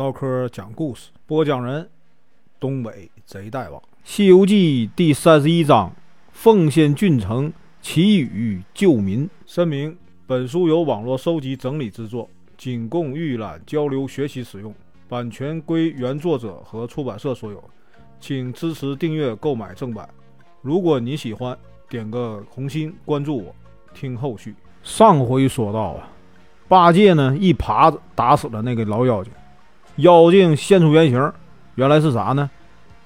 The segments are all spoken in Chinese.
唠嗑讲故事，播讲人：东北贼大王，《西游记》第三十一章：奉献郡城，祈雨救民。声明：本书由网络收集整理制作，仅供预览、交流、学习使用，版权归原作者和出版社所有，请支持订阅、购买正版。如果你喜欢，点个红心，关注我，听后续。上回说到啊，八戒呢一耙子打死了那个老妖精。妖精现出原形，原来是啥呢？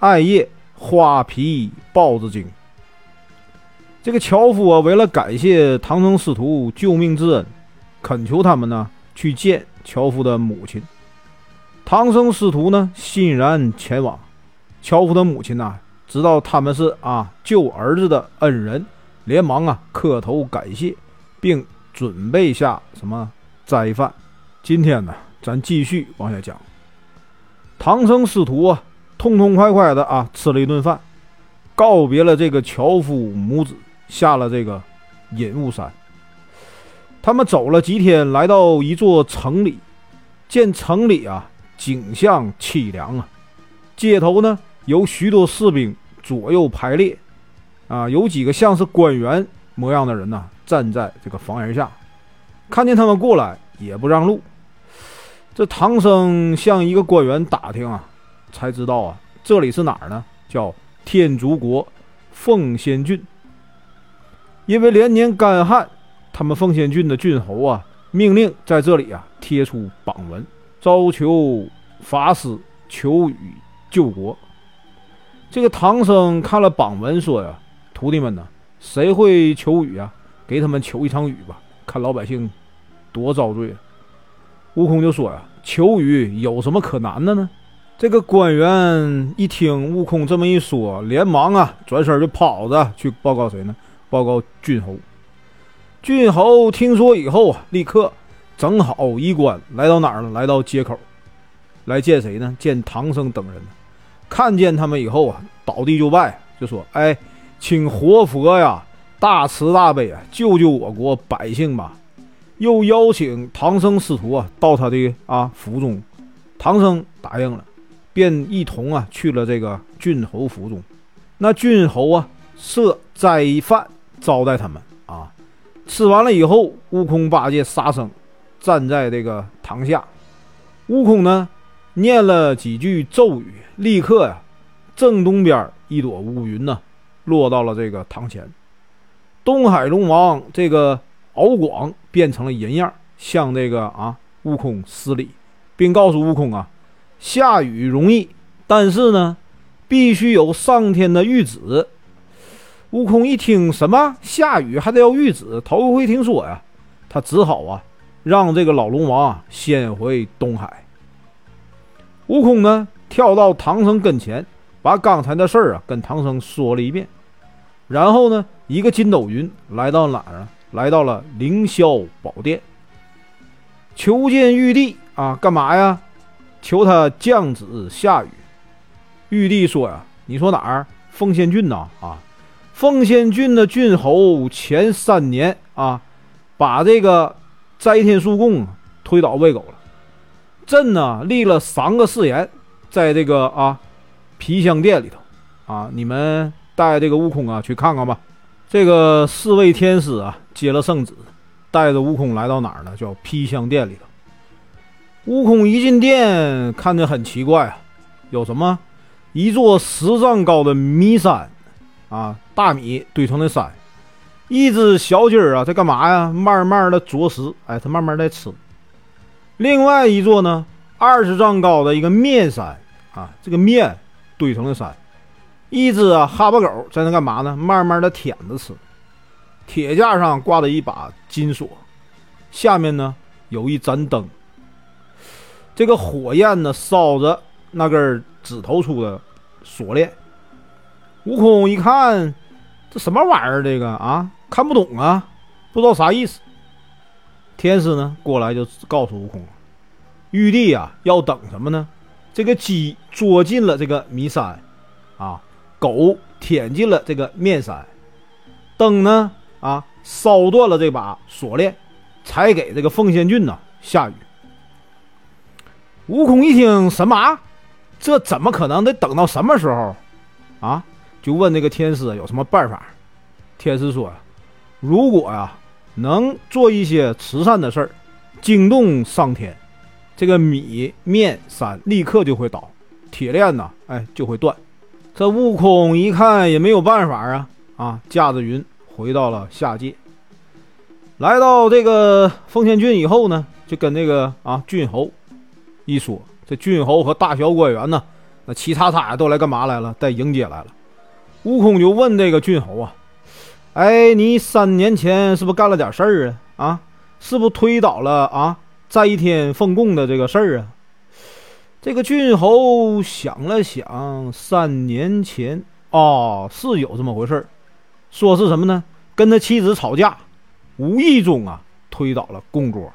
艾叶花皮豹子精。这个樵夫啊，为了感谢唐僧师徒救命之恩，恳求他们呢去见樵夫的母亲。唐僧师徒呢欣然前往。樵夫的母亲呢，知道他们是啊救儿子的恩人，连忙啊磕头感谢，并准备下什么斋饭。今天呢，咱继续往下讲。唐僧师徒啊，痛痛快快的啊吃了一顿饭，告别了这个樵夫母子，下了这个隐雾山。他们走了几天，来到一座城里，见城里啊景象凄凉啊，街头呢有许多士兵左右排列，啊，有几个像是官员模样的人呢站在这个房檐下，看见他们过来也不让路。这唐僧向一个官员打听啊，才知道啊，这里是哪儿呢？叫天竺国凤仙郡。因为连年干旱，他们凤仙郡的郡侯啊，命令在这里啊贴出榜文，招求法师求雨救国。这个唐僧看了榜文，说呀：“徒弟们呢，谁会求雨啊？给他们求一场雨吧，看老百姓多遭罪啊！”悟空就说呀：“求雨有什么可难的呢？”这个官员一听悟空这么一说，连忙啊转身就跑着去报告谁呢？报告郡侯。郡侯听说以后啊，立刻整好衣冠，来到哪儿了？来到街口，来见谁呢？见唐僧等人。看见他们以后啊，倒地就拜，就说：“哎，请活佛呀，大慈大悲啊，救救我国百姓吧！”又邀请唐僧师徒啊到他的啊府中，唐僧答应了，便一同啊去了这个郡侯府中。那郡侯啊设斋饭招待他们啊，吃完了以后，悟空、八戒、沙僧站在这个堂下，悟空呢念了几句咒语，立刻呀，正东边一朵乌云呢落到了这个堂前，东海龙王这个。敖广变成了人样，向这个啊悟空施礼，并告诉悟空啊，下雨容易，但是呢，必须有上天的谕旨。悟空一听，什么下雨还得要谕旨？头一回听说呀，他只好啊，让这个老龙王啊先回东海。悟空呢，跳到唐僧跟前，把刚才的事儿啊跟唐僧说了一遍，然后呢，一个筋斗云来到哪儿啊？来到了凌霄宝殿，求见玉帝啊，干嘛呀？求他降旨下雨。玉帝说呀：“你说哪儿？凤仙郡呐？啊，凤仙郡的郡侯前三年啊，把这个斋天树贡推倒喂狗了。朕呢立了三个誓言，在这个啊皮香殿里头啊，你们带这个悟空啊去看看吧。这个四位天师啊。”接了圣旨，带着悟空来到哪儿呢？叫披香殿里头。悟空一进殿，看着很奇怪啊，有什么？一座十丈高的米山，啊，大米堆成的山。一只小鸡儿啊，在干嘛呀？慢慢的啄食，哎，它慢慢在吃。另外一座呢，二十丈高的一个面山，啊，这个面堆成了山。一只啊哈巴狗在那干嘛呢？慢慢的舔着吃。铁架上挂着一把金锁，下面呢有一盏灯。这个火焰呢烧着那根指头粗的锁链。悟空一看，这什么玩意儿？这个啊，看不懂啊，不知道啥意思。天师呢过来就告诉悟空，玉帝啊要等什么呢？这个鸡捉进了这个迷山，啊，狗舔进了这个面山，灯呢？啊，烧断了这把锁链，才给这个凤仙郡呢下雨。悟空一听什么？这怎么可能？得等到什么时候？啊？就问那个天师有什么办法？天师说呀，如果呀能做一些慈善的事儿，惊动上天，这个米面山立刻就会倒，铁链呢，哎就会断。这悟空一看也没有办法啊，啊，驾着云回到了下界。来到这个奉天郡以后呢，就跟那个啊郡侯一说，这郡侯和大小官员呢，那齐叉叉都来干嘛来了？带迎接来了。悟空就问这个郡侯啊：“哎，你三年前是不是干了点事儿啊？啊，是不是推倒了啊在天奉供的这个事儿啊？”这个郡侯想了想，三年前哦是有这么回事儿，说是什么呢？跟他妻子吵架，无意中啊推倒了供桌。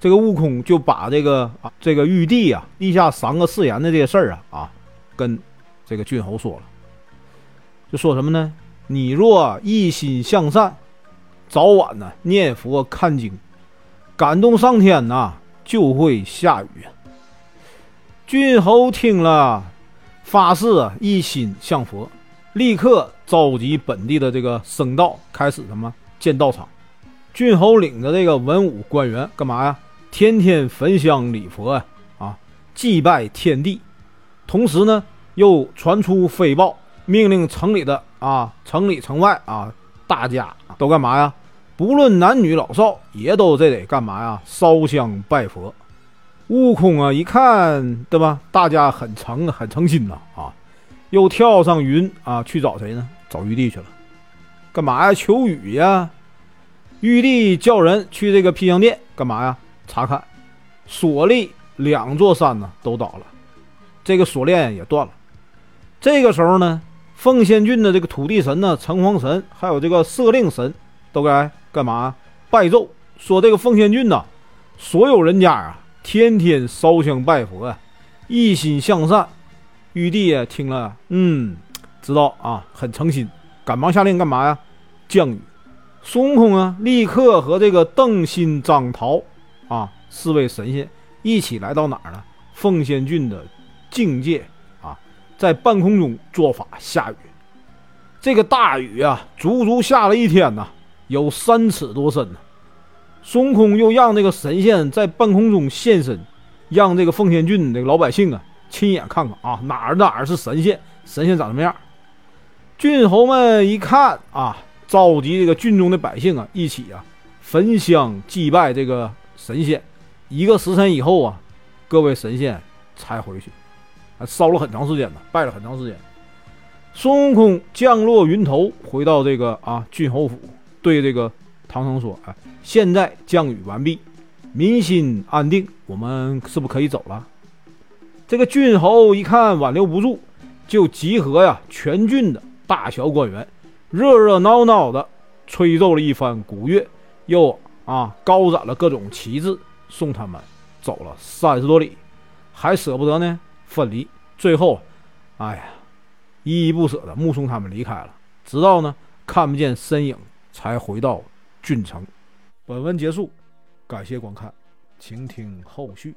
这个悟空就把这个啊这个玉帝啊立下三个誓言的这些事儿啊啊跟这个郡侯说了。就说什么呢？你若一心向善，早晚呢念佛看经，感动上天呐，就会下雨。郡侯听了，发誓一心向佛，立刻召集本地的这个僧道，开始什么建道场。郡侯领着这个文武官员干嘛呀？天天焚香礼佛呀，啊，祭拜天地。同时呢，又传出飞报。命令城里的啊，城里城外啊，大家都干嘛呀？不论男女老少，也都这得干嘛呀？烧香拜佛。悟空啊，一看对吧？大家很诚很诚心呐啊，又跳上云啊，去找谁呢？找玉帝去了。干嘛呀？求雨呀！玉帝叫人去这个披香殿干嘛呀？查看，锁力两座山呢都倒了，这个锁链也断了。这个时候呢？奉仙郡的这个土地神呢，城隍神，还有这个社令神，都该干嘛？拜奏，说这个奉仙郡呐，所有人家啊，天天烧香拜佛啊，一心向善。玉帝啊，听了，嗯，知道啊，很诚心，赶忙下令干嘛呀？降雨。孙悟空啊，立刻和这个邓新、张桃啊四位神仙一起来到哪儿呢？奉仙郡的境界啊。在半空中做法下雨，这个大雨啊，足足下了一天呐，有三尺多深呢。孙悟空又让这个神仙在半空中现身，让这个奉天郡这个老百姓啊亲眼看看啊哪儿哪儿是神仙，神仙长什么样。郡侯们一看啊，召集这个郡中的百姓啊一起啊焚香祭拜这个神仙。一个时辰以后啊，各位神仙才回去。还烧了很长时间呢，拜了很长时间。孙悟空降落云头，回到这个啊郡侯府，对这个唐僧说：“哎，现在降雨完毕，民心安定，我们是不是可以走了？”这个郡侯一看挽留不住，就集合呀全郡的大小官员，热热闹闹的吹奏了一番鼓乐，又啊高展了各种旗帜，送他们走了三十多里，还舍不得呢。分离，最后，哎呀，依依不舍的目送他们离开了，直到呢看不见身影，才回到郡城。本文结束，感谢观看，请听后续。